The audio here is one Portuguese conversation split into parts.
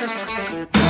Thank you.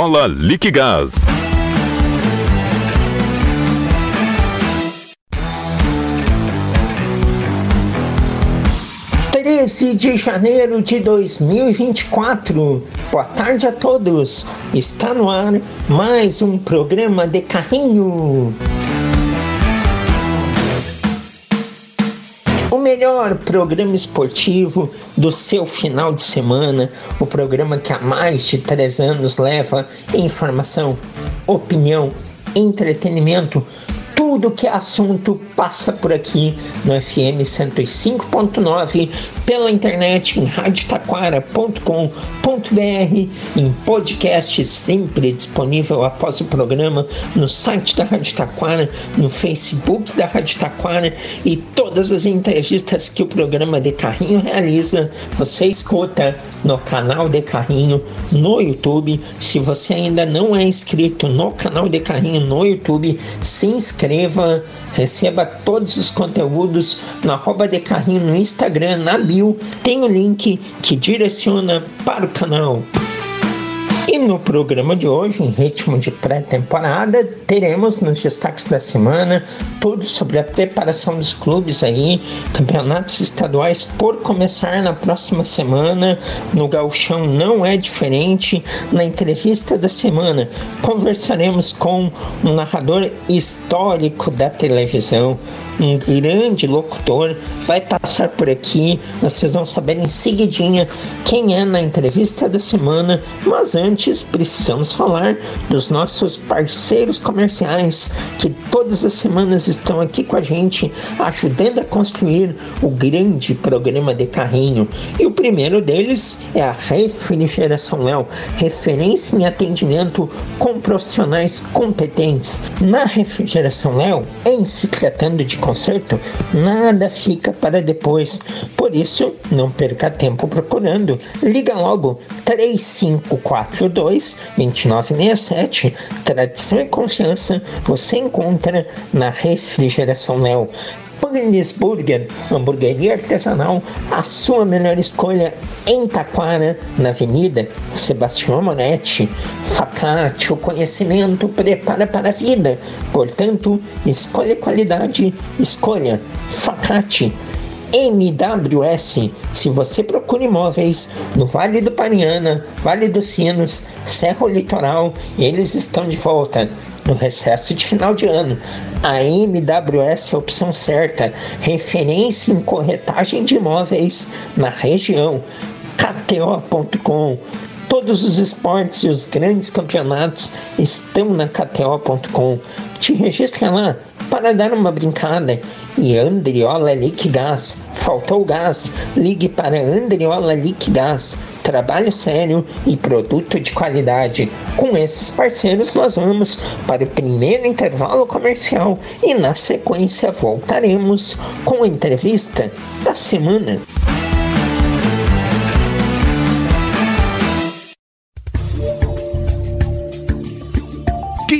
Viola Liquigás. 13 de janeiro de 2024. Boa tarde a todos. Está no ar mais um programa de carrinho. Melhor programa esportivo do seu final de semana, o programa que há mais de três anos leva informação, opinião, entretenimento tudo que é assunto passa por aqui no FM 105.9, pela internet em radiotaquara.com.br, em podcast sempre disponível após o programa, no site da Rádio Taquara, no Facebook da Rádio Taquara e todas as entrevistas que o programa de Carrinho realiza, você escuta no canal de Carrinho no YouTube. Se você ainda não é inscrito no canal de Carrinho no YouTube, se inscreva inscreva, receba todos os conteúdos no arroba de carrinho no Instagram, na bio, tem o link que direciona para o canal. E no programa de hoje, em ritmo de pré-temporada, teremos nos destaques da semana tudo sobre a preparação dos clubes aí, campeonatos estaduais por começar na próxima semana. No Gauchão não é diferente. Na entrevista da semana, conversaremos com um narrador histórico da televisão, um grande locutor, vai passar por aqui. Vocês vão saber em seguidinha quem é na entrevista da semana. Mas antes, precisamos falar dos nossos parceiros comerciais que todas as semanas estão aqui com a gente, ajudando a construir o grande programa de carrinho. E o primeiro deles é a Refrigeração Léo, referência em atendimento com profissionais competentes. Na Refrigeração Léo, em se tratando de conserto, nada fica para depois. Por isso, não perca tempo procurando. Liga logo 3542 2967. Tradição e confiança você encontra na Refrigeração Léo. Panis Burger, hamburgueria artesanal, a sua melhor escolha em Taquara, na Avenida Sebastião Moretti. Facate, o conhecimento prepara para a vida. Portanto, escolha qualidade, escolha Facate. MWS. Se você procura imóveis no Vale do Pariana, Vale dos Sinos, Serra Litoral, eles estão de volta no recesso de final de ano. A MWS é a opção certa, referência em corretagem de imóveis na região. KTO.com Todos os esportes e os grandes campeonatos estão na KTO.com. Te registra lá para dar uma brincada. E Andriola Liquigás. Faltou gás? Ligue para Andriola Liquigás. Trabalho sério e produto de qualidade. Com esses parceiros, nós vamos para o primeiro intervalo comercial e, na sequência, voltaremos com a entrevista da semana.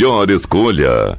melhor escolha.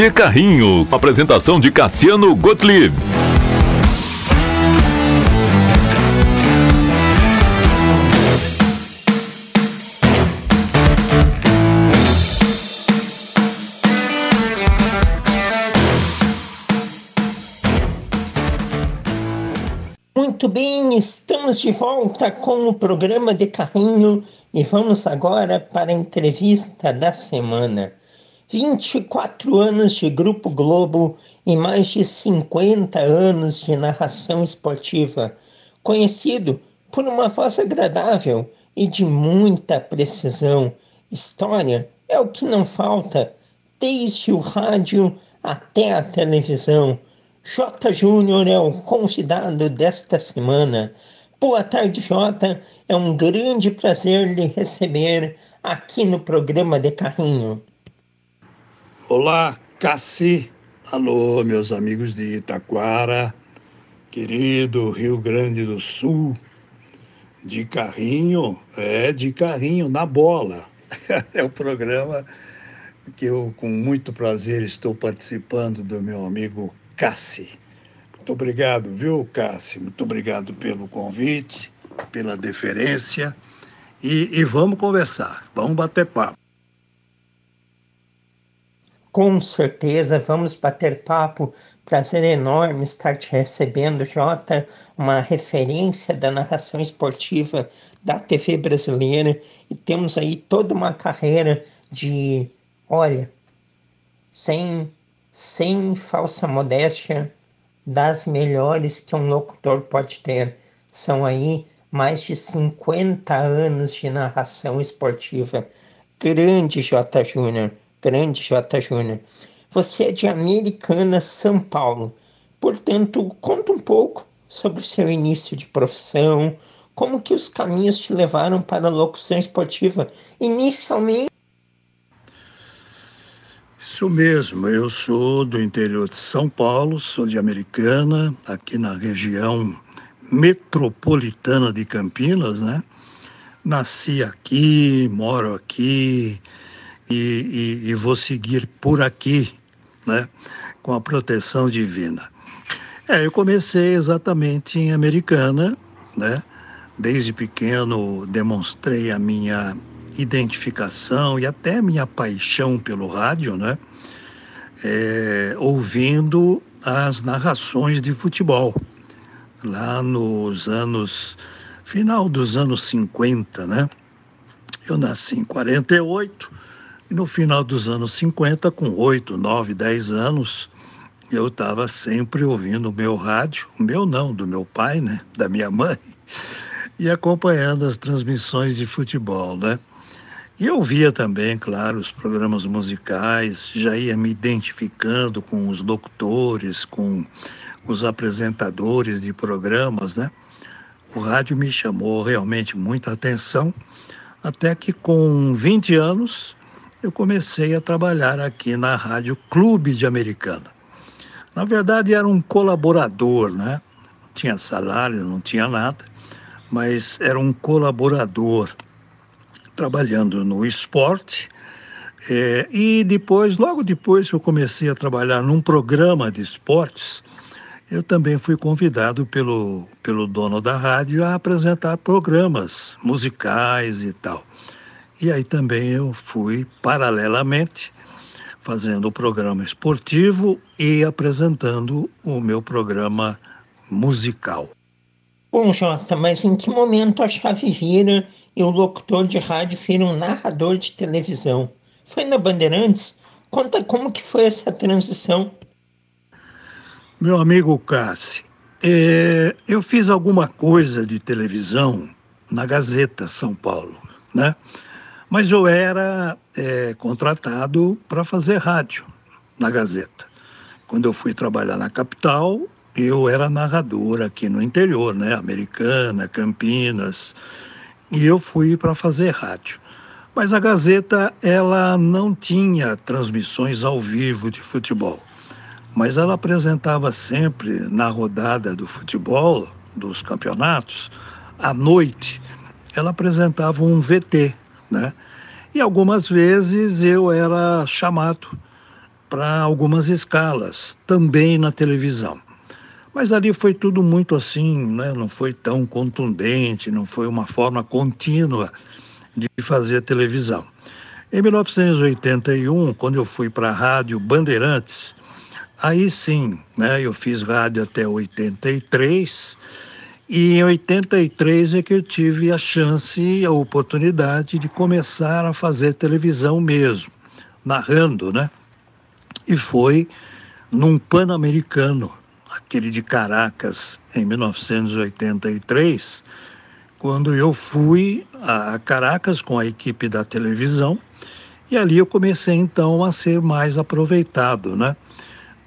de Carrinho. Apresentação de Cassiano Gottlieb. Muito bem, estamos de volta com o programa de carrinho e vamos agora para a entrevista da semana. 24 anos de Grupo Globo e mais de 50 anos de narração esportiva, conhecido por uma voz agradável e de muita precisão. História é o que não falta, desde o rádio até a televisão. J. Júnior é o convidado desta semana. Boa tarde, J. É um grande prazer lhe receber aqui no programa de Carrinho. Olá, Cassi. Alô, meus amigos de Itaquara, querido Rio Grande do Sul. De carrinho, é de carrinho na bola. é o programa que eu, com muito prazer, estou participando do meu amigo Cassi. Muito obrigado, viu, Cassi? Muito obrigado pelo convite, pela deferência. E, e vamos conversar, vamos bater papo. Com certeza, vamos bater papo. Prazer enorme estar te recebendo, Jota, uma referência da narração esportiva da TV brasileira. E temos aí toda uma carreira de, olha, sem, sem falsa modéstia, das melhores que um locutor pode ter. São aí mais de 50 anos de narração esportiva. Grande J. Júnior grande J. Júnior. Você é de Americana, São Paulo. Portanto, conta um pouco sobre o seu início de profissão, como que os caminhos te levaram para a locução esportiva inicialmente. Isso mesmo, eu sou do interior de São Paulo, sou de Americana, aqui na região metropolitana de Campinas, né? Nasci aqui, moro aqui e, e, e vou seguir por aqui, né? Com a proteção divina. É, eu comecei exatamente em Americana, né? Desde pequeno demonstrei a minha identificação e até minha paixão pelo rádio, né? É, ouvindo as narrações de futebol lá nos anos final dos anos 50, né? Eu nasci em 48 e no final dos anos 50, com 8, 9, 10 anos, eu estava sempre ouvindo o meu rádio, o meu não, do meu pai, né? Da minha mãe, e acompanhando as transmissões de futebol, né? E eu via também, claro, os programas musicais, já ia me identificando com os locutores, com os apresentadores de programas, né? O rádio me chamou realmente muita atenção, até que com 20 anos eu comecei a trabalhar aqui na Rádio Clube de Americana. Na verdade, era um colaborador, né? Não tinha salário, não tinha nada, mas era um colaborador trabalhando no esporte. É, e depois, logo depois que eu comecei a trabalhar num programa de esportes, eu também fui convidado pelo, pelo dono da rádio a apresentar programas musicais e tal. E aí também eu fui, paralelamente, fazendo o programa esportivo e apresentando o meu programa musical. Bom, Jota, mas em que momento a chave vira e o locutor de rádio vira um narrador de televisão. Foi na Bandeirantes? Conta como que foi essa transição. Meu amigo Cassi, é, eu fiz alguma coisa de televisão na Gazeta São Paulo, né? Mas eu era é, contratado para fazer rádio na Gazeta. Quando eu fui trabalhar na capital, eu era narrador aqui no interior, né? Americana, Campinas, e eu fui para fazer rádio. Mas a Gazeta, ela não tinha transmissões ao vivo de futebol, mas ela apresentava sempre na rodada do futebol, dos campeonatos, à noite, ela apresentava um VT, né? E algumas vezes eu era chamado para algumas escalas, também na televisão. Mas ali foi tudo muito assim, né? não foi tão contundente, não foi uma forma contínua de fazer televisão. Em 1981, quando eu fui para a Rádio Bandeirantes, aí sim, né, eu fiz rádio até 83, e em 83 é que eu tive a chance, a oportunidade de começar a fazer televisão mesmo, narrando, né? E foi num Pan-Americano, aquele de Caracas, em 1983, quando eu fui a Caracas com a equipe da televisão, e ali eu comecei então a ser mais aproveitado, né?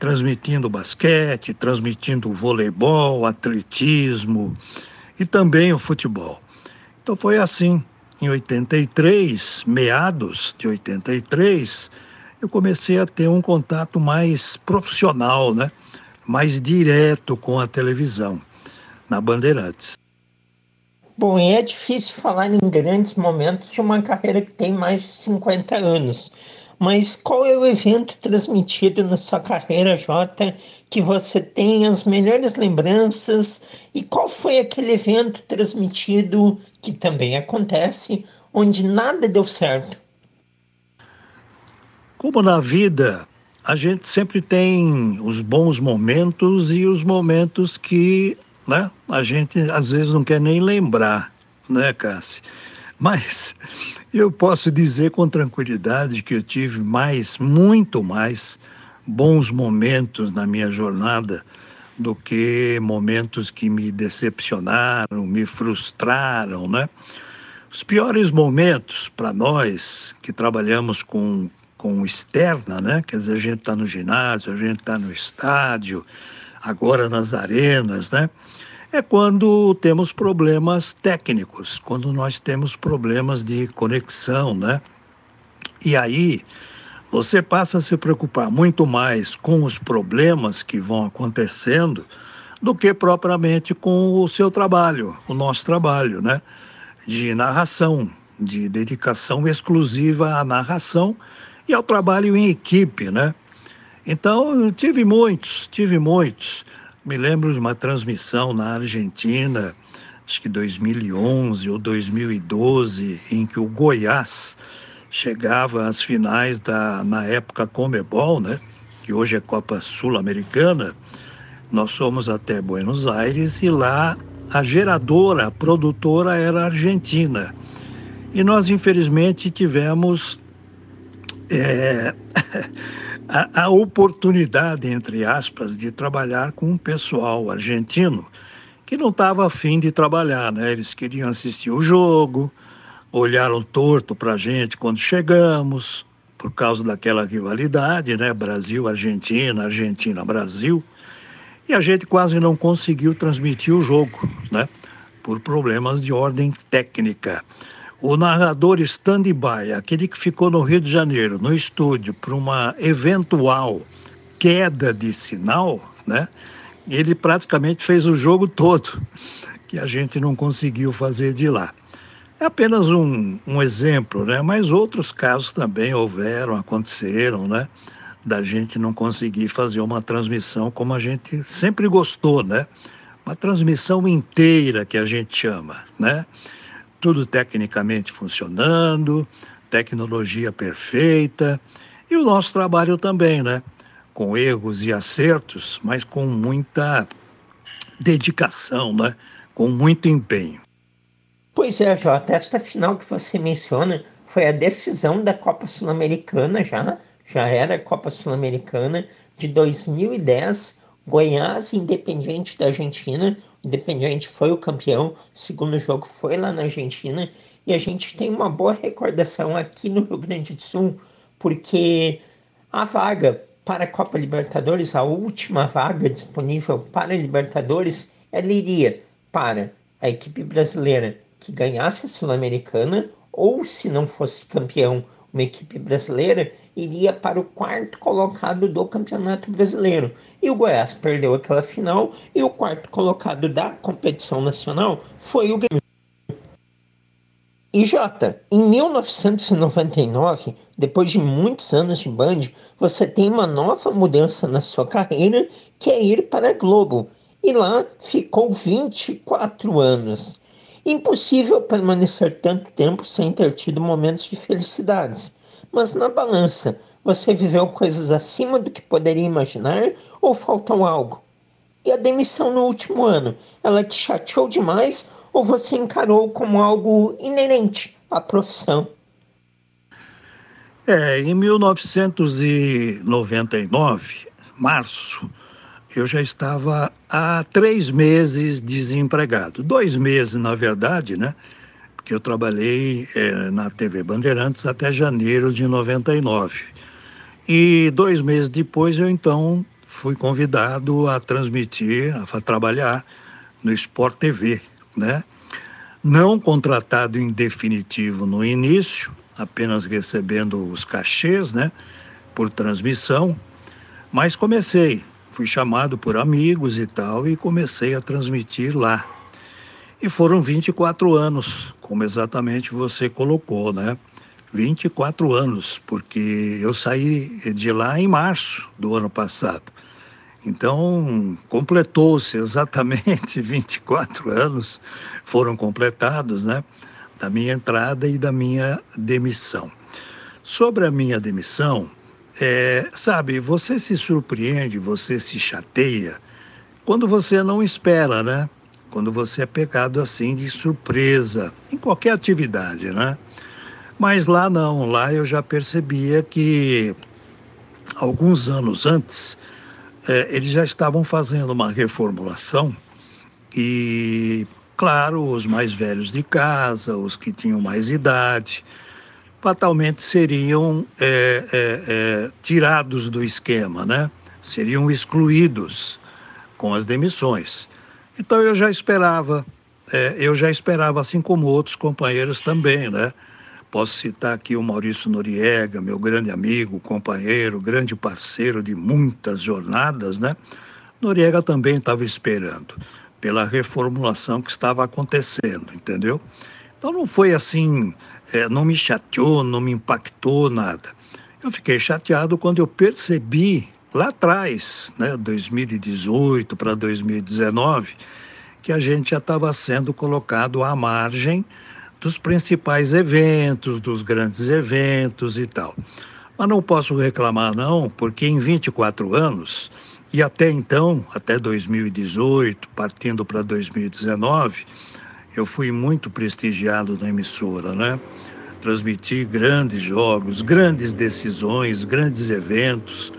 Transmitindo basquete, transmitindo voleibol, atletismo e também o futebol. Então foi assim. Em 83, meados de 83, eu comecei a ter um contato mais profissional, né? mais direto com a televisão, na Bandeirantes. Bom, é difícil falar em grandes momentos de uma carreira que tem mais de 50 anos. Mas qual é o evento transmitido na sua carreira, Jota, que você tem as melhores lembranças? E qual foi aquele evento transmitido, que também acontece, onde nada deu certo? Como na vida, a gente sempre tem os bons momentos e os momentos que né, a gente às vezes não quer nem lembrar, né, Cassi? Mas eu posso dizer com tranquilidade que eu tive mais, muito mais, bons momentos na minha jornada do que momentos que me decepcionaram, me frustraram, né? Os piores momentos para nós que trabalhamos com com externa, né? Quer dizer, a gente está no ginásio, a gente está no estádio, agora nas arenas, né? É quando temos problemas técnicos, quando nós temos problemas de conexão, né? E aí você passa a se preocupar muito mais com os problemas que vão acontecendo do que propriamente com o seu trabalho, o nosso trabalho, né? De narração, de dedicação exclusiva à narração e ao trabalho em equipe, né? Então, tive muitos, tive muitos. Me lembro de uma transmissão na Argentina, acho que 2011 ou 2012, em que o Goiás chegava às finais da, na época Comebol, né? Que hoje é Copa Sul-Americana. Nós fomos até Buenos Aires e lá a geradora, a produtora era argentina. E nós, infelizmente, tivemos é, a, a, oportunidade, entre aspas, de trabalhar com um pessoal argentino que não estava afim de trabalhar, né? Eles queriam assistir o jogo, olharam torto para a gente quando chegamos, por causa daquela rivalidade, né? Brasil-Argentina, Argentina-Brasil. E a gente quase não conseguiu transmitir o jogo, né? Por problemas de ordem técnica o narrador stand-by, aquele que ficou no Rio de Janeiro, no estúdio, para uma eventual queda de sinal, né? Ele praticamente fez o jogo todo, que a gente não conseguiu fazer de lá. É apenas um, um exemplo, né? Mas outros casos também houveram, aconteceram, né? Da gente não conseguir fazer uma transmissão como a gente sempre gostou, né? Uma transmissão inteira que a gente chama, né? Tudo tecnicamente funcionando, tecnologia perfeita e o nosso trabalho também, né? Com erros e acertos, mas com muita dedicação, né? Com muito empenho. Pois é, Jota, esta final que você menciona foi a decisão da Copa Sul-Americana já, já era a Copa Sul-Americana de 2010, Goiás Independente da Argentina, Independiente foi o campeão, o segundo jogo foi lá na Argentina e a gente tem uma boa recordação aqui no Rio Grande do Sul, porque a vaga para a Copa Libertadores, a última vaga disponível para a Libertadores, ela iria para a equipe brasileira que ganhasse a Sul-Americana ou, se não fosse campeão, uma equipe brasileira iria para o quarto colocado do Campeonato Brasileiro. E o Goiás perdeu aquela final e o quarto colocado da competição nacional foi o Grêmio. E Jota, em 1999, depois de muitos anos de Band, você tem uma nova mudança na sua carreira, que é ir para a Globo. E lá ficou 24 anos. Impossível permanecer tanto tempo sem ter tido momentos de felicidades. Mas na balança, você viveu coisas acima do que poderia imaginar ou faltou algo? E a demissão no último ano, ela te chateou demais ou você encarou como algo inerente à profissão? É, em 1999, março, eu já estava há três meses desempregado. Dois meses, na verdade, né? Que eu trabalhei é, na TV Bandeirantes até janeiro de 99. E dois meses depois eu então fui convidado a transmitir, a trabalhar no Sport TV, né? Não contratado em definitivo no início, apenas recebendo os cachês, né? Por transmissão, mas comecei, fui chamado por amigos e tal e comecei a transmitir lá. E foram 24 anos, como exatamente você colocou, né? 24 anos, porque eu saí de lá em março do ano passado. Então, completou-se exatamente 24 anos, foram completados, né? Da minha entrada e da minha demissão. Sobre a minha demissão, é, sabe, você se surpreende, você se chateia quando você não espera, né? Quando você é pegado assim de surpresa, em qualquer atividade, né? Mas lá não, lá eu já percebia que alguns anos antes é, eles já estavam fazendo uma reformulação e, claro, os mais velhos de casa, os que tinham mais idade, fatalmente seriam é, é tirados do esquema, né? Seriam excluídos com as demissões. Então eu já esperava, é, eu já esperava, assim como outros companheiros também, né? Posso citar aqui o Maurício Noriega, meu grande amigo, companheiro, grande parceiro de muitas jornadas, né? Noriega também estava esperando pela reformulação que estava acontecendo, entendeu? Então não foi assim, é, não me chateou, não me impactou nada. Eu fiquei chateado quando eu percebi lá atrás, né, 2018 para 2019, que a gente já estava sendo colocado à margem dos principais eventos, dos grandes eventos e tal. Mas não posso reclamar, não, porque em 24 anos, e até então, até 2018, partindo para 2019, eu fui muito prestigiado na emissora, né? Transmiti grandes jogos, grandes decisões, grandes eventos,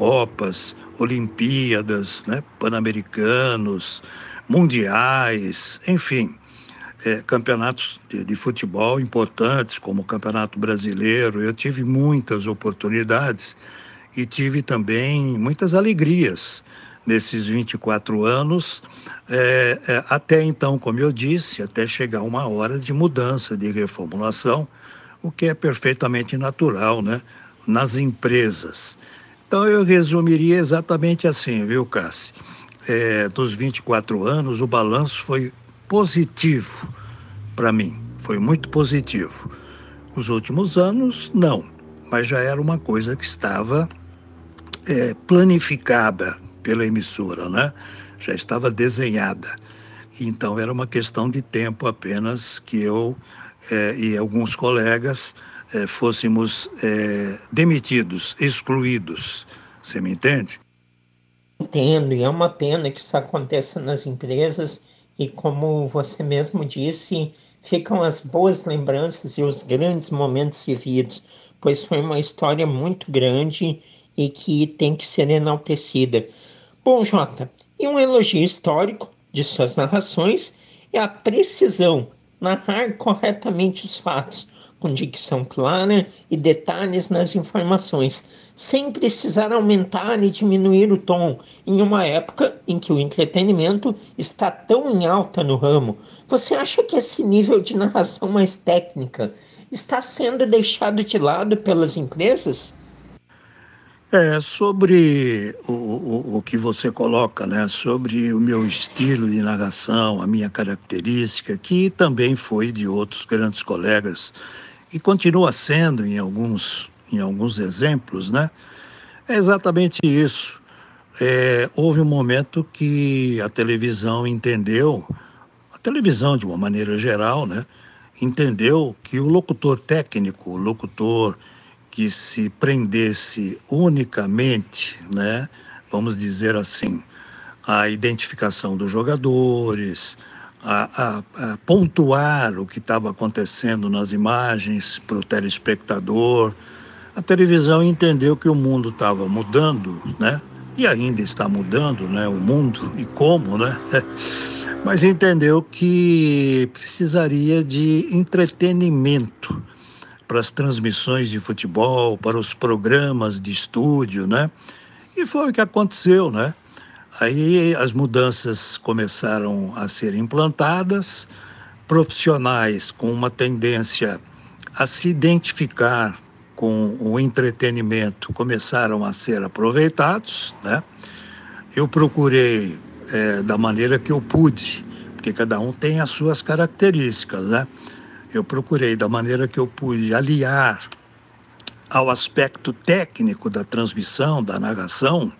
Copas, Olimpíadas, né? Pan-Americanos, Mundiais, enfim é, campeonatos de, de, futebol importantes, como o Campeonato Brasileiro. Eu tive muitas oportunidades e tive também muitas alegrias nesses 24 anos, é, é, até então, como eu disse, até chegar uma hora de mudança, de reformulação, o que é perfeitamente natural né, nas empresas. Então, eu resumiria exatamente assim, viu, Cassi? É, dos 24 anos, o balanço foi positivo para mim, foi muito positivo. Os últimos anos, não, mas já era uma coisa que estava é, planificada pela emissora, né? já estava desenhada. Então era uma questão de tempo apenas que eu é, e alguns colegas é, fôssemos é, demitidos, excluídos. Você me entende? Entendo, e é uma pena que isso aconteça nas empresas e como você mesmo disse, ficam as boas lembranças e os grandes momentos vividos, pois foi uma história muito grande e que tem que ser enaltecida. Bom, Jota, e um elogio histórico de suas narrações é a precisão, narrar corretamente os fatos, com dicção clara e detalhes nas informações, sem precisar aumentar e diminuir o tom, em uma época em que o entretenimento está tão em alta no ramo. Você acha que esse nível de narração mais técnica está sendo deixado de lado pelas empresas? É, sobre o, o, o, que você coloca, né, sobre o meu estilo de narração, a minha característica, que também foi de outros grandes colegas e continua sendo em alguns, em alguns exemplos, né? É exatamente isso. É, houve um momento que a televisão entendeu, a televisão de uma maneira geral, né? Entendeu que o locutor técnico, o locutor que se prendesse unicamente, né? Vamos dizer assim, a identificação dos jogadores, a, a, a pontuar o que estava acontecendo nas imagens para o telespectador. A televisão entendeu que o mundo estava mudando, né? E ainda está mudando, né? O mundo e como, né? Mas entendeu que precisaria de entretenimento para as transmissões de futebol, para os programas de estúdio, né? E foi o que aconteceu, né? Aí as mudanças começaram a ser implantadas, profissionais com uma tendência a se identificar com o entretenimento começaram a ser aproveitados, né? Eu procurei é, da maneira que eu pude, porque cada um tem as suas características, né? Eu procurei da maneira que eu pude aliar ao aspecto técnico da transmissão, da narração,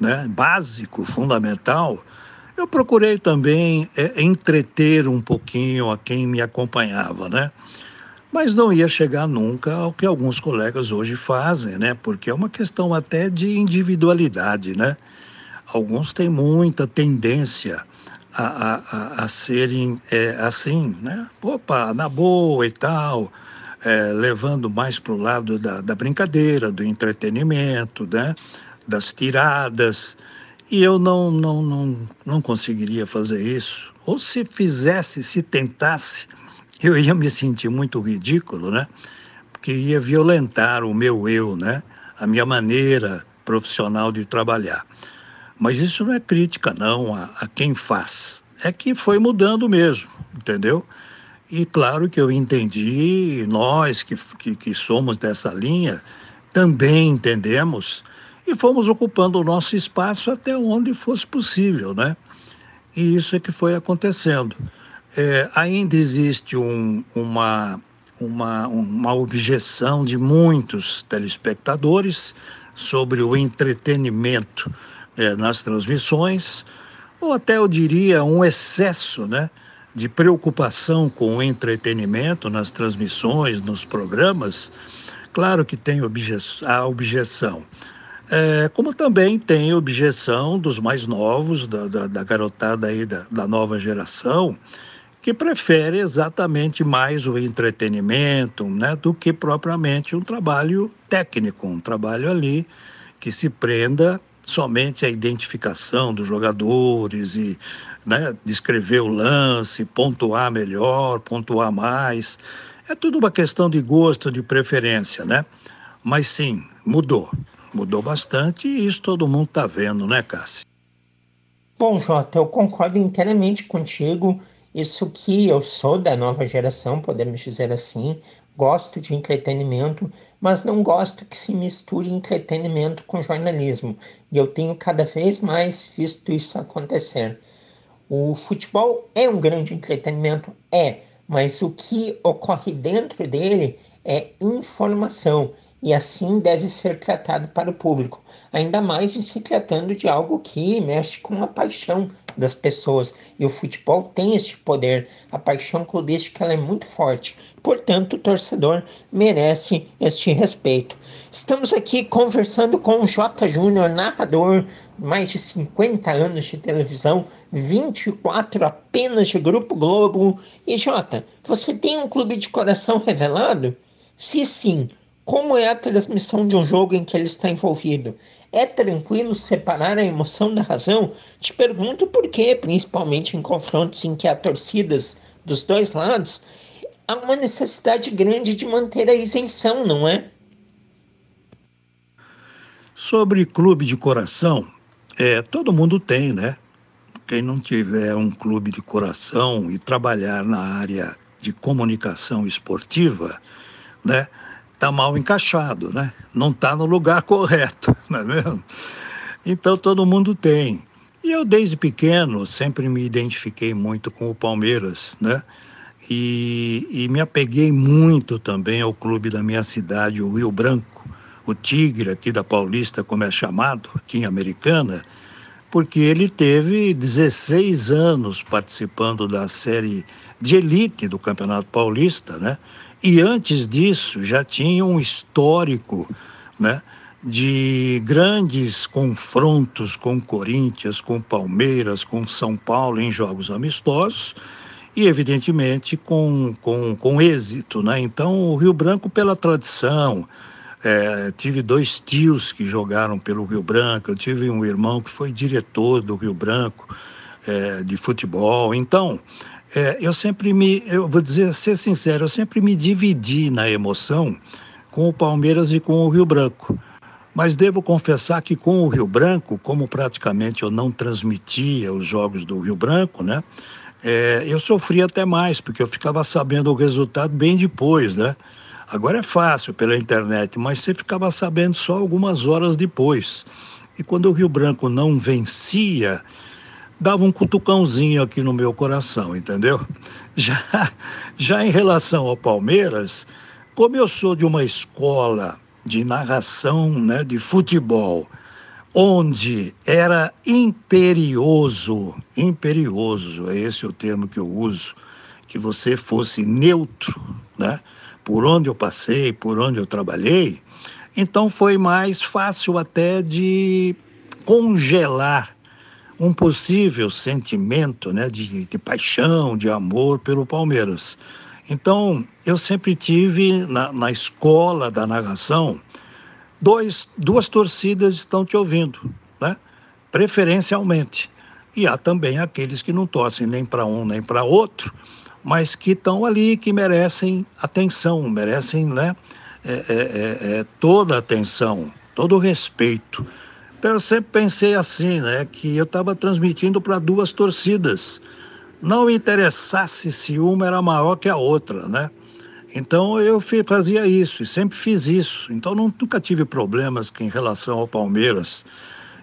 né, básico, fundamental, eu procurei também é, entreter um pouquinho a quem me acompanhava, né? Mas não ia chegar nunca ao que alguns colegas hoje fazem, né? Porque é uma questão até de individualidade, né? Alguns têm muita tendência a, a, a, serem é, assim, né? Opa, na boa e tal, é, levando mais para o lado da, da brincadeira, do entretenimento, né? Das tiradas, e eu não, não, não, não conseguiria fazer isso. Ou se fizesse, se tentasse, eu ia me sentir muito ridículo, né? Porque ia violentar o meu eu, né? A minha maneira profissional de trabalhar. Mas isso não é crítica, não, a, a quem faz. É que foi mudando mesmo, entendeu? E claro que eu entendi, nós que, que, que somos dessa linha, também entendemos e fomos ocupando o nosso espaço até onde fosse possível, né? E isso é que foi acontecendo. É, ainda existe um, uma, uma, uma objeção de muitos telespectadores sobre o entretenimento é, nas transmissões, ou até eu diria um excesso né, de preocupação com o entretenimento nas transmissões, nos programas. Claro que tem obje a objeção. É, como também tem objeção dos mais novos, da, da, da garotada aí da, da nova geração, que prefere exatamente mais o entretenimento né, do que propriamente um trabalho técnico, um trabalho ali que se prenda somente à identificação dos jogadores e né, descrever o lance, pontuar melhor, pontuar mais. É tudo uma questão de gosto, de preferência, né? Mas sim, mudou. Mudou bastante e isso todo mundo está vendo, né, Cássio? Bom, Jota, eu concordo inteiramente contigo. Isso que eu sou da nova geração, podemos dizer assim, gosto de entretenimento, mas não gosto que se misture entretenimento com jornalismo. E eu tenho cada vez mais visto isso acontecer. O futebol é um grande entretenimento? É, mas o que ocorre dentro dele é informação e assim deve ser tratado para o público, ainda mais em se tratando de algo que mexe com a paixão das pessoas. E o futebol tem este poder, a paixão clubística é muito forte. Portanto, o torcedor merece este respeito. Estamos aqui conversando com o J. Júnior, narrador, mais de 50 anos de televisão, 24 apenas de Grupo Globo. E Jota, você tem um clube de coração revelado? Se sim, como é a transmissão de um jogo em que ele está envolvido? É tranquilo separar a emoção da razão? Te pergunto por quê, principalmente em confrontos em que há torcidas dos dois lados, há uma necessidade grande de manter a isenção, não é? Sobre clube de coração, é, todo mundo tem, né? Quem não tiver um clube de coração e trabalhar na área de comunicação esportiva, né? Está mal encaixado, né? Não está no lugar correto, não é mesmo? Então todo mundo tem. E eu desde pequeno sempre me identifiquei muito com o Palmeiras, né? E, e me apeguei muito também ao clube da minha cidade, o Rio Branco, o Tigre aqui da Paulista, como é chamado, aqui em Americana, porque ele teve 16 anos participando da série de elite do Campeonato Paulista, né? E antes disso já tinha um histórico né, de grandes confrontos com Corinthians, com Palmeiras, com São Paulo em jogos amistosos e, evidentemente, com, com, com êxito. Né? Então, o Rio Branco, pela tradição, é, tive dois tios que jogaram pelo Rio Branco, eu tive um irmão que foi diretor do Rio Branco é, de futebol. Então, é, eu sempre me, eu vou dizer, ser sincero, eu sempre me dividi na emoção com o Palmeiras e com o Rio Branco. Mas devo confessar que com o Rio Branco, como praticamente eu não transmitia os jogos do Rio Branco, né? É, eu sofri até mais, porque eu ficava sabendo o resultado bem depois, né? Agora é fácil pela internet, mas você ficava sabendo só algumas horas depois. E quando o Rio Branco não vencia, dava um cutucãozinho aqui no meu coração, entendeu? Já, já em relação ao Palmeiras, como eu sou de uma escola de narração né, de futebol, onde era imperioso, imperioso, é esse o termo que eu uso, que você fosse neutro, né? Por onde eu passei, por onde eu trabalhei, então foi mais fácil até de congelar um possível sentimento né, de, de paixão, de amor pelo Palmeiras. Então, eu sempre tive na, na escola da narração dois, duas torcidas estão te ouvindo, né? preferencialmente. E há também aqueles que não torcem nem para um nem para outro, mas que estão ali, que merecem atenção, merecem né, é, é, é, é toda a atenção, todo o respeito. Eu sempre pensei assim, né, que eu estava transmitindo para duas torcidas. não interessasse se uma era maior que a outra, né? Então eu fazia isso e sempre fiz isso. Então nunca tive problemas em relação ao Palmeiras.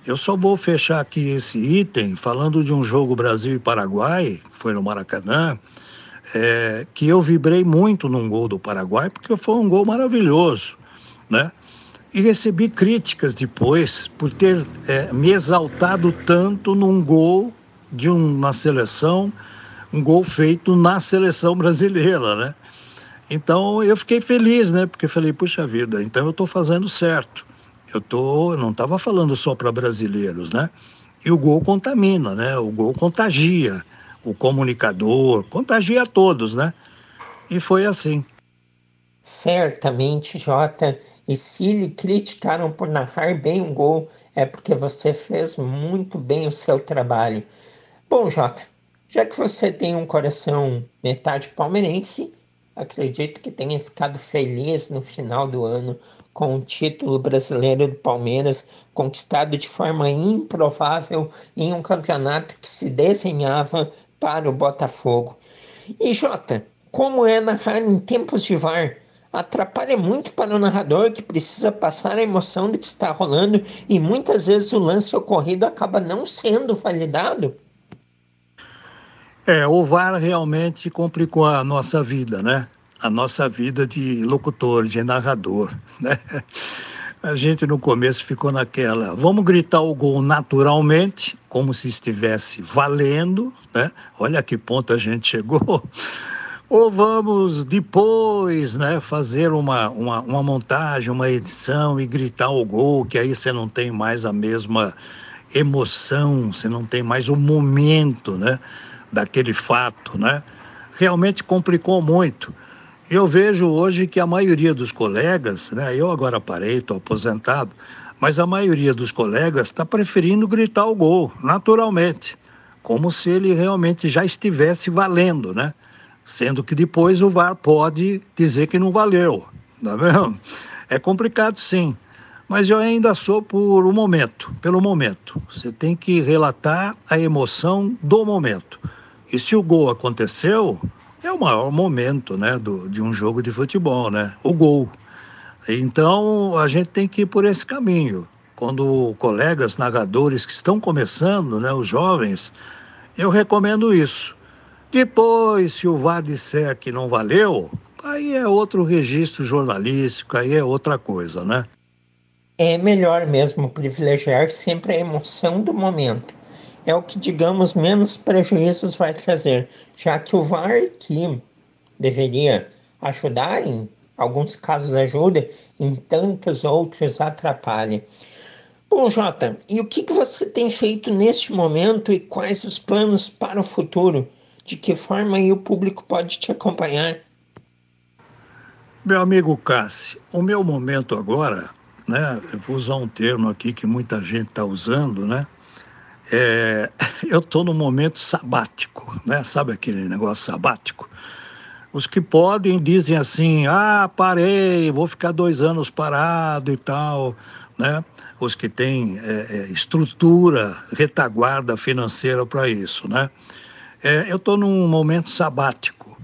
Eu só vou fechar aqui esse item falando de um jogo Brasil e Paraguai, que foi no Maracanã, é, que eu vibrei muito num gol do Paraguai, porque foi um gol maravilhoso, né? E recebi críticas depois por ter é, me exaltado tanto num gol de uma seleção, um gol feito na seleção brasileira, né? Então eu fiquei feliz, né? Porque falei, puxa vida, então eu estou fazendo certo. Eu tô, não estava falando só para brasileiros, né? E o gol contamina, né? O gol contagia, o comunicador, contagia todos, né? E foi assim. Certamente, Jota. E se lhe criticaram por narrar bem o gol, é porque você fez muito bem o seu trabalho. Bom, Jota, já que você tem um coração metade palmeirense, acredito que tenha ficado feliz no final do ano com o título brasileiro do Palmeiras conquistado de forma improvável em um campeonato que se desenhava para o Botafogo. E Jota, como é narrar em tempos de VAR? Atrapalha muito para o narrador que precisa passar a emoção do que está rolando e muitas vezes o lance ocorrido acaba não sendo validado. É, o VAR realmente complicou a nossa vida, né? A nossa vida de locutor, de narrador, né? A gente no começo ficou naquela, vamos gritar o gol naturalmente, como se estivesse valendo, né? Olha que ponto a gente chegou. Ou vamos depois, né, fazer uma, uma, uma montagem, uma edição e gritar o gol, que aí você não tem mais a mesma emoção, você não tem mais o momento, né? daquele fato, né? Realmente complicou muito. Eu vejo hoje que a maioria dos colegas, né? Eu agora parei, estou aposentado, mas a maioria dos colegas está preferindo gritar o gol, naturalmente, como se ele realmente já estivesse valendo, né? Sendo que depois o VAR pode dizer que não valeu, é mesmo? É complicado sim, mas eu ainda sou por um momento, pelo momento. Você tem que relatar a emoção do momento. E se o gol aconteceu, é o maior momento né, do, de um jogo de futebol, né? O gol. Então a gente tem que ir por esse caminho. Quando colegas narradores que estão começando, né, os jovens, eu recomendo isso. Depois, se o VAR disser que não valeu, aí é outro registro jornalístico, aí é outra coisa, né? É melhor mesmo privilegiar sempre a emoção do momento é o que, digamos, menos prejuízos vai trazer, já que o VAR, que deveria ajudar, em alguns casos ajuda, em tantos outros atrapalha. Bom, Jota, e o que, que você tem feito neste momento e quais os planos para o futuro? De que forma o público pode te acompanhar? Meu amigo Cassi, o meu momento agora, né, eu vou usar um termo aqui que muita gente está usando, né? é, eu estou num momento sabático, né? Sabe aquele negócio sabático? Os que podem dizem assim, ah, parei, vou ficar dois anos parado e tal, né? Os que têm é, é estrutura, retaguarda financeira para isso, né? É, eu estou num momento sabático.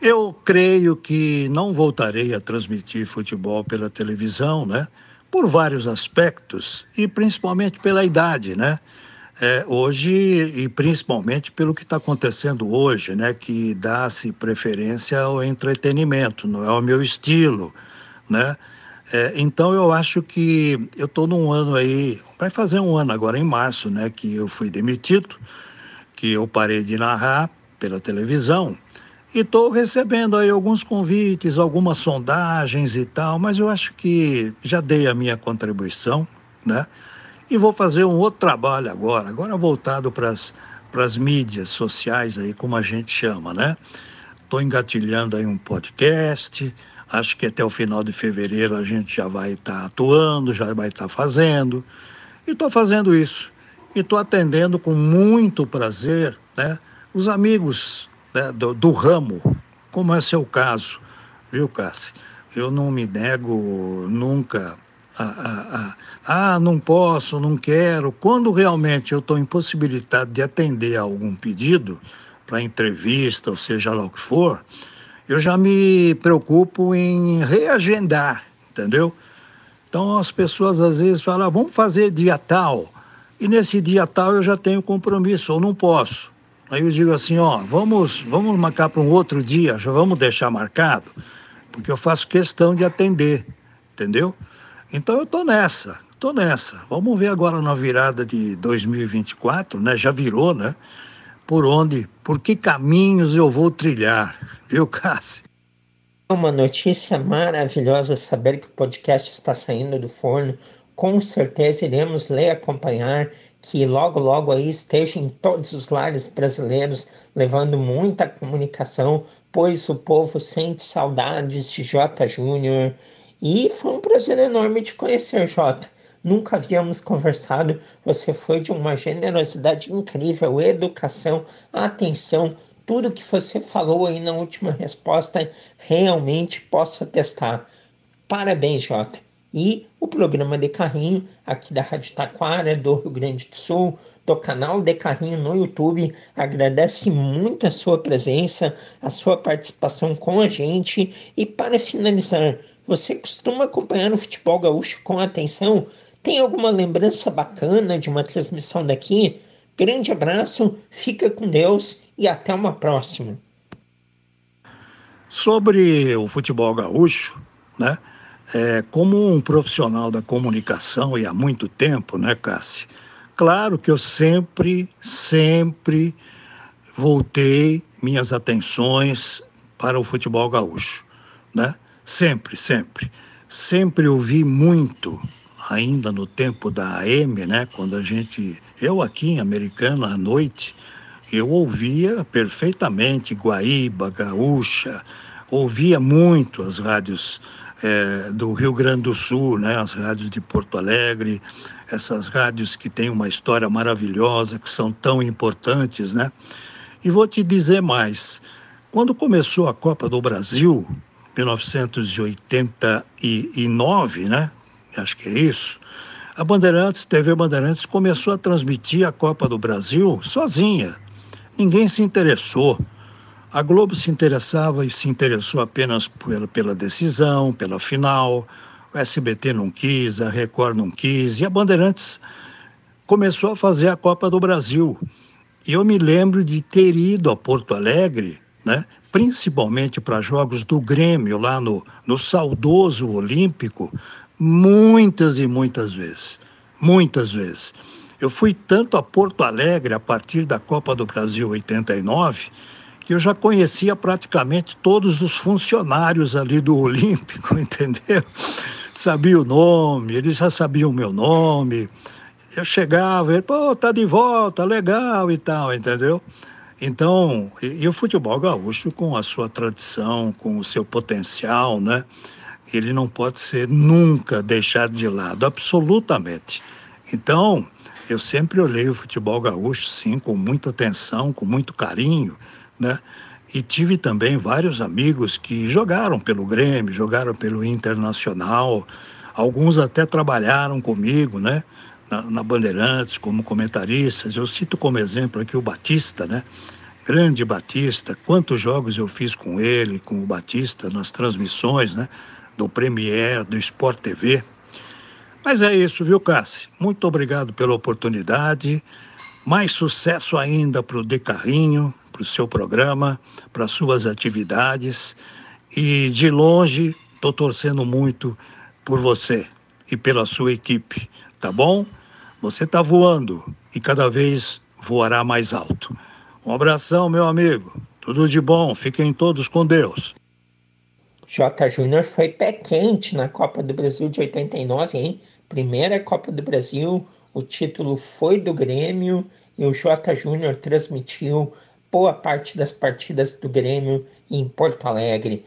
Eu creio que não voltarei a transmitir futebol pela televisão, né? Por vários aspectos e principalmente pela idade, né? É, hoje, e principalmente pelo que está acontecendo hoje, né, que dá-se preferência ao entretenimento, não é o meu estilo, né? É, então eu acho que eu estou num ano aí, vai fazer um ano agora em março, né, que eu fui demitido, que eu parei de narrar pela televisão e estou recebendo aí alguns convites, algumas sondagens e tal, mas eu acho que já dei a minha contribuição, né? E vou fazer um outro trabalho agora, agora voltado para as mídias sociais aí, como a gente chama, né? Estou engatilhando aí um podcast, acho que até o final de fevereiro a gente já vai estar tá atuando, já vai estar tá fazendo. E estou fazendo isso. E estou atendendo com muito prazer né, os amigos né, do, do ramo, como é seu caso, viu, Cassi? Eu não me nego nunca a, a, a, ah, não posso, não quero. Quando realmente eu estou impossibilitado de atender a algum pedido, para entrevista, ou seja lá o que for, eu já me preocupo em reagendar, entendeu? Então as pessoas às vezes falam, ah, vamos fazer dia tal, e nesse dia tal eu já tenho compromisso, ou não posso. Aí eu digo assim, ó, vamos, vamos marcar para um outro dia, já vamos deixar marcado, porque eu faço questão de atender, entendeu? Então eu tô nessa, tô nessa. Vamos ver agora na virada de 2024, né? Já virou, né? Por onde, por que caminhos eu vou trilhar, viu, Cássio? Uma notícia maravilhosa saber que o podcast está saindo do forno. Com certeza iremos ler acompanhar que logo logo aí esteja em todos os lares brasileiros levando muita comunicação, pois o povo sente saudades de J Júnior e foi um prazer enorme de conhecer J. Nunca havíamos conversado, você foi de uma generosidade incrível, educação, atenção, tudo que você falou aí na última resposta, realmente posso atestar. Parabéns, Jota. E o programa de carrinho aqui da Rádio Taquara, do Rio Grande do Sul, do canal de carrinho no YouTube, agradece muito a sua presença, a sua participação com a gente. E para finalizar, você costuma acompanhar o futebol gaúcho com atenção? Tem alguma lembrança bacana de uma transmissão daqui? Grande abraço, fica com Deus e até uma próxima. Sobre o futebol gaúcho, né? É, como um profissional da comunicação e há muito tempo, né, Cássio? Claro que eu sempre, sempre voltei minhas atenções para o futebol gaúcho, né? Sempre, sempre. Sempre ouvi muito ainda no tempo da AM, né, quando a gente, eu aqui em Americana à noite, eu ouvia perfeitamente Guaíba, Gaúcha, ouvia muito as rádios é, do Rio Grande do Sul, né, as rádios de Porto Alegre, essas rádios que têm uma história maravilhosa, que são tão importantes, né? E vou te dizer mais. Quando começou a Copa do Brasil, 1989, né? acho que é isso. A Bandeirantes, TV Bandeirantes, começou a transmitir a Copa do Brasil sozinha. Ninguém se interessou. A Globo se interessava e se interessou apenas pela, pela decisão, pela final. O SBT não quis, a Record não quis, e a Bandeirantes começou a fazer a Copa do Brasil. E eu me lembro de ter ido a Porto Alegre, né, principalmente para jogos do Grêmio, lá no, no saudoso Olímpico, muitas e muitas vezes. Muitas vezes. Eu fui tanto a Porto Alegre a partir da Copa do Brasil 89 que eu já conhecia praticamente todos os funcionários ali do Olímpico, entendeu? Sabia o nome, eles já sabiam o meu nome. Eu chegava, ele, pô, tá de volta, legal e tal, entendeu? Então, e, e o futebol gaúcho com a sua tradição, com o seu potencial, né? ele não pode ser nunca deixado de lado, absolutamente. Então, eu sempre olhei o futebol gaúcho, sim, com muita atenção, com muito carinho, né? E tive também vários amigos que jogaram pelo Grêmio, jogaram pelo Internacional, alguns até trabalharam comigo, né? Na, na Bandeirantes, como comentaristas. Eu cito como exemplo aqui o Batista, né? Grande Batista, quantos jogos eu fiz com ele, com o Batista, nas transmissões, né? do Premier, do Sport TV. Mas é isso, viu, Cássio? Muito obrigado pela oportunidade. Mais sucesso ainda para o De Carrinho, para o seu programa, para suas atividades. E de longe, estou torcendo muito por você e pela sua equipe, tá bom? Você está voando e cada vez voará mais alto. Um abração, meu amigo. Tudo de bom. Fiquem todos com Deus. J. Júnior foi pé quente na Copa do Brasil de 89, hein? Primeira Copa do Brasil, o título foi do Grêmio e o J. Júnior transmitiu boa parte das partidas do Grêmio em Porto Alegre.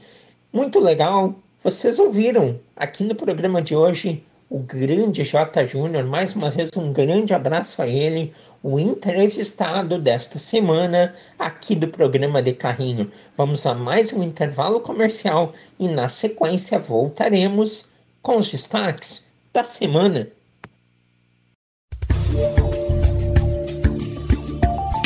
Muito legal. Vocês ouviram aqui no programa de hoje o grande J. Júnior, mais uma vez um grande abraço a ele, o entrevistado desta semana aqui do programa de carrinho. Vamos a mais um intervalo comercial e na sequência voltaremos com os destaques da semana.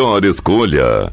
melhor escolha.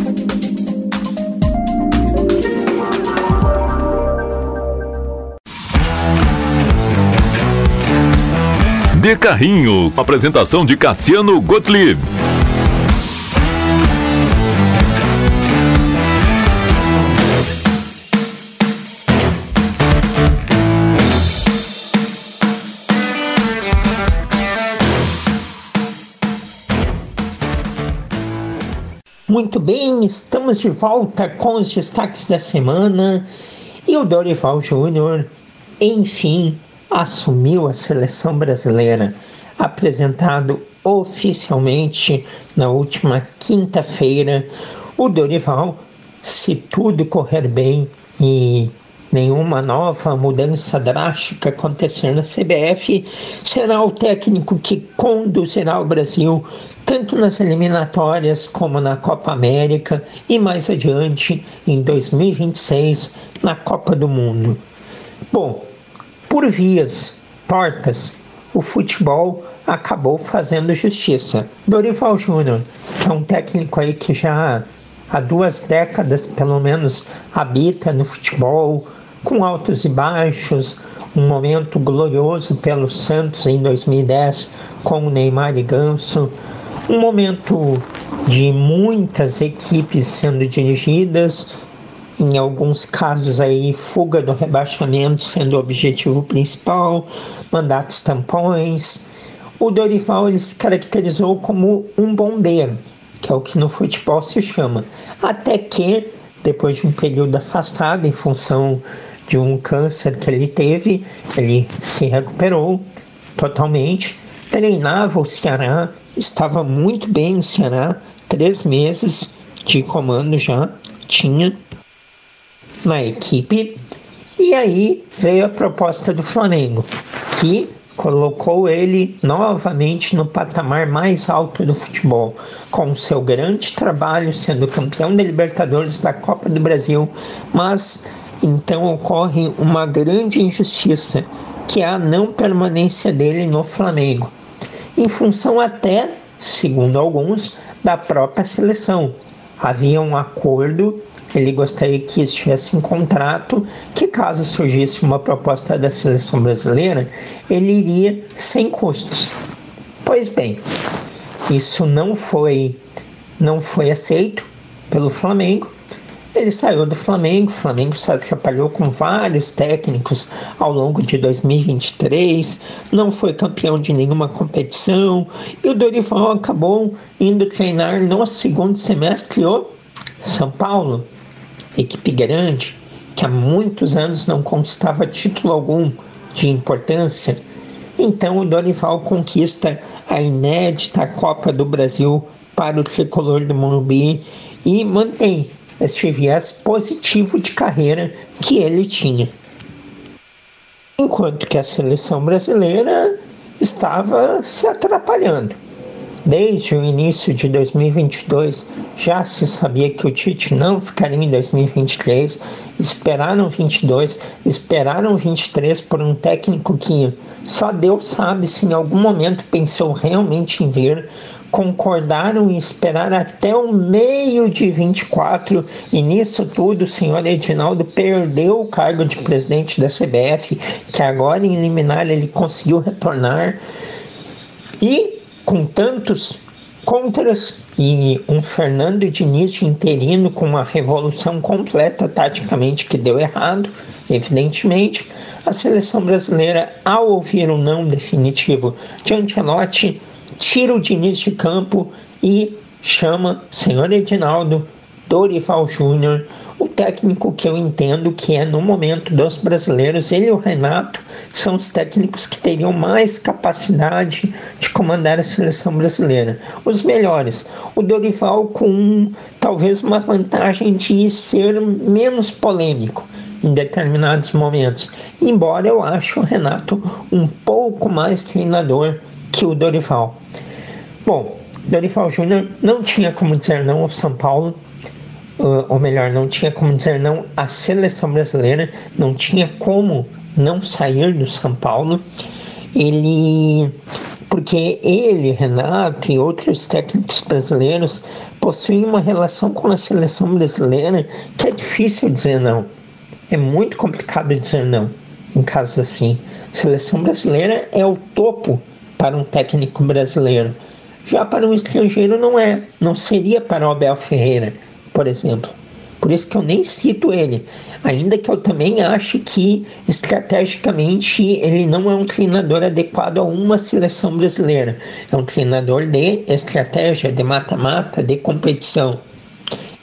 de Carrinho. Apresentação de Cassiano Gottlieb. Muito bem, estamos de volta com os destaques da semana e o Dorival Júnior, enfim, assumiu a seleção brasileira, apresentado oficialmente na última quinta-feira. O Dorival, se tudo correr bem e nenhuma nova mudança drástica acontecer na CBF, será o técnico que conduzirá o Brasil tanto nas eliminatórias como na Copa América e mais adiante em 2026 na Copa do Mundo. Bom, por vias tortas, o futebol acabou fazendo justiça. Dorival Júnior, que é um técnico aí que já há duas décadas, pelo menos, habita no futebol, com altos e baixos, um momento glorioso pelo Santos em 2010 com o Neymar e Ganso, um momento de muitas equipes sendo dirigidas em alguns casos aí fuga do rebaixamento sendo o objetivo principal, mandatos tampões. O Dorival ele se caracterizou como um bombeiro, que é o que no futebol se chama. Até que, depois de um período afastado em função de um câncer que ele teve, ele se recuperou totalmente, treinava o Ceará, estava muito bem no Ceará, três meses de comando já tinha na equipe. E aí veio a proposta do Flamengo, que colocou ele novamente no patamar mais alto do futebol, com seu grande trabalho sendo campeão da Libertadores da Copa do Brasil, mas então ocorre uma grande injustiça, que é a não permanência dele no Flamengo, em função até, segundo alguns, da própria seleção. Havia um acordo ele gostaria que estivesse em contrato que caso surgisse uma proposta da seleção brasileira, ele iria sem custos. Pois bem, isso não foi não foi aceito pelo Flamengo. Ele saiu do Flamengo, o Flamengo se atrapalhou com vários técnicos ao longo de 2023, não foi campeão de nenhuma competição e o Dorival acabou indo treinar no segundo semestre o São Paulo equipe grande que há muitos anos não conquistava título algum de importância. Então o Dorival conquista a inédita Copa do Brasil para o tricolor do Morumbi e mantém este viés positivo de carreira que ele tinha. Enquanto que a seleção brasileira estava se atrapalhando. Desde o início de 2022 já se sabia que o Tite não ficaria em 2023. Esperaram 22, esperaram 23 por um técnico que só Deus sabe se em algum momento pensou realmente em vir. Concordaram em esperar até o meio de 24 e nisso tudo o senhor Edinaldo perdeu o cargo de presidente da CBF, que agora em liminar ele conseguiu retornar. E com tantos contras e um Fernando Diniz interino com uma revolução completa taticamente que deu errado, evidentemente, a seleção brasileira, ao ouvir o não definitivo de Ancelotti, tira o Diniz de campo e chama senhor Edinaldo Dorival Júnior o técnico que eu entendo que é no momento dos brasileiros, ele e o Renato são os técnicos que teriam mais capacidade de comandar a seleção brasileira. Os melhores. O Dorival com talvez uma vantagem de ser menos polêmico em determinados momentos. Embora eu ache o Renato um pouco mais treinador que o Dorival. Bom, Dorival Júnior não tinha como dizer não ao São Paulo ou melhor, não tinha como dizer não à seleção brasileira, não tinha como não sair do São Paulo. Ele, porque ele, Renato e outros técnicos brasileiros possuem uma relação com a seleção brasileira que é difícil dizer não. É muito complicado dizer não em casos assim. A seleção brasileira é o topo para um técnico brasileiro. Já para um estrangeiro não é, não seria para o Abel Ferreira por exemplo. Por isso que eu nem cito ele, ainda que eu também ache que estrategicamente ele não é um treinador adequado a uma seleção brasileira. É um treinador de estratégia, de mata-mata, de competição.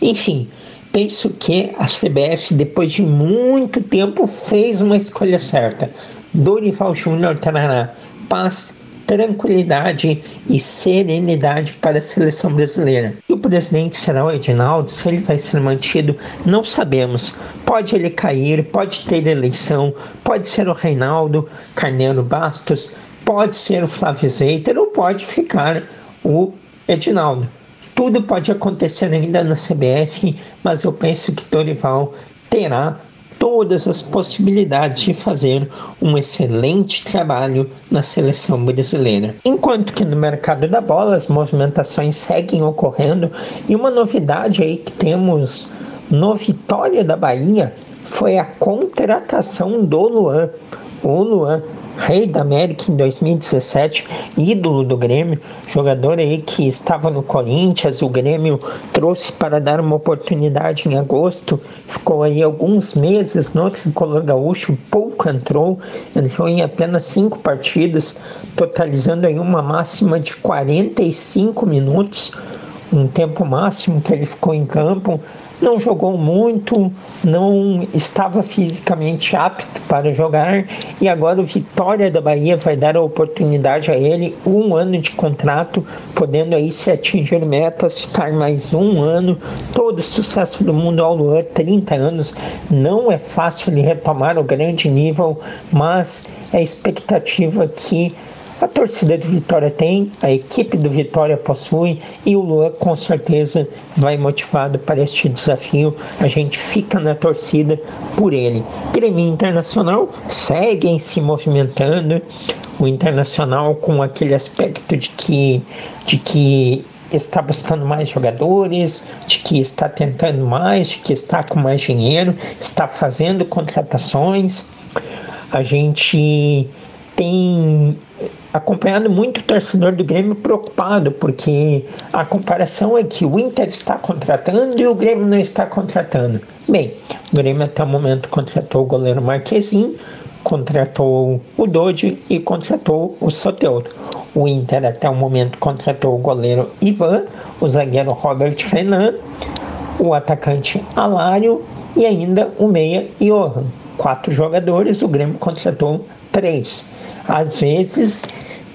Enfim, penso que a CBF, depois de muito tempo, fez uma escolha certa. Dorival Júnior trará paz, tranquilidade e serenidade para a seleção brasileira. E o presidente será o Edinaldo, se ele vai ser mantido, não sabemos. Pode ele cair, pode ter eleição, pode ser o Reinaldo Carneiro Bastos, pode ser o Flávio Zeiter ou pode ficar o Edinaldo. Tudo pode acontecer ainda na CBF, mas eu penso que Dorival terá todas as possibilidades de fazer um excelente trabalho na seleção brasileira. Enquanto que no mercado da bola as movimentações seguem ocorrendo e uma novidade aí que temos no Vitória da Bahia foi a contratação do Luan. O Luan rei da América em 2017, ídolo do Grêmio, jogador aí que estava no Corinthians, o Grêmio trouxe para dar uma oportunidade em agosto, ficou aí alguns meses no tricolor gaúcho, pouco entrou, entrou em apenas cinco partidas, totalizando aí uma máxima de 45 minutos. Um tempo máximo que ele ficou em campo, não jogou muito, não estava fisicamente apto para jogar e agora o Vitória da Bahia vai dar a oportunidade a ele, um ano de contrato, podendo aí se atingir metas, ficar mais um ano, todo o sucesso do mundo ao Luan, 30 anos, não é fácil ele retomar o grande nível, mas é expectativa que a torcida do Vitória tem, a equipe do Vitória possui e o Luan com certeza vai motivado para este desafio. A gente fica na torcida por ele. Grêmio Internacional seguem se movimentando. O Internacional com aquele aspecto de que, de que está buscando mais jogadores, de que está tentando mais, de que está com mais dinheiro, está fazendo contratações. A gente tem acompanhado muito o torcedor do Grêmio preocupado, porque a comparação é que o Inter está contratando e o Grêmio não está contratando. Bem, o Grêmio até o momento contratou o goleiro Marquezinho, contratou o Dodi e contratou o Soteldo. O Inter até o momento contratou o goleiro Ivan, o zagueiro Robert Renan, o atacante Alário e ainda o meia Johan. Quatro jogadores, o Grêmio contratou três. Às vezes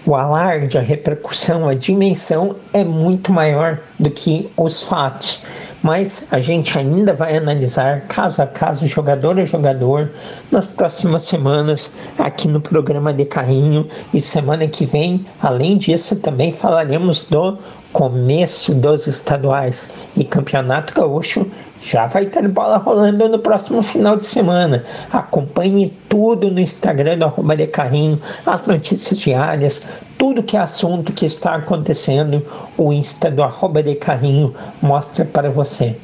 o alarde, a repercussão, a dimensão é muito maior do que os fatos. Mas a gente ainda vai analisar caso a caso, jogador a jogador, nas próximas semanas aqui no programa de carrinho. E semana que vem, além disso, também falaremos do começo dos estaduais e campeonato gaúcho já vai ter bola rolando no próximo final de semana. Acompanhe tudo no Instagram do Arroba de Carrinho, as notícias diárias, tudo que é assunto que está acontecendo, o Insta do Arroba de Carrinho mostra para você.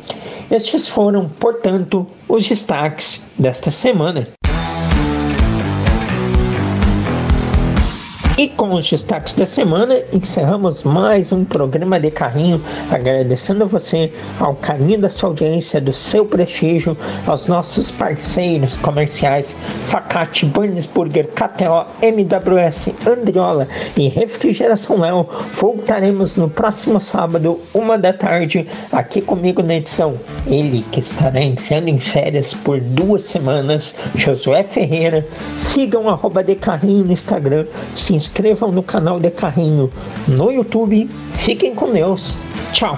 Estes foram, portanto, os destaques desta semana. E com os destaques da semana, encerramos mais um programa de carrinho, agradecendo a você, ao carinho da sua audiência, do seu prestígio, aos nossos parceiros comerciais Facate, Burns Burger, KTO, MWS, Andriola e Refrigeração Léo. Voltaremos no próximo sábado, uma da tarde, aqui comigo na edição. Ele que estará entrando em férias por duas semanas, Josué Ferreira. Sigam arroba de carrinho no Instagram, se inscrevam no canal de Carrinho no YouTube. Fiquem com Deus. Tchau.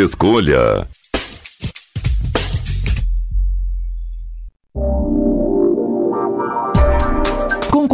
escolha.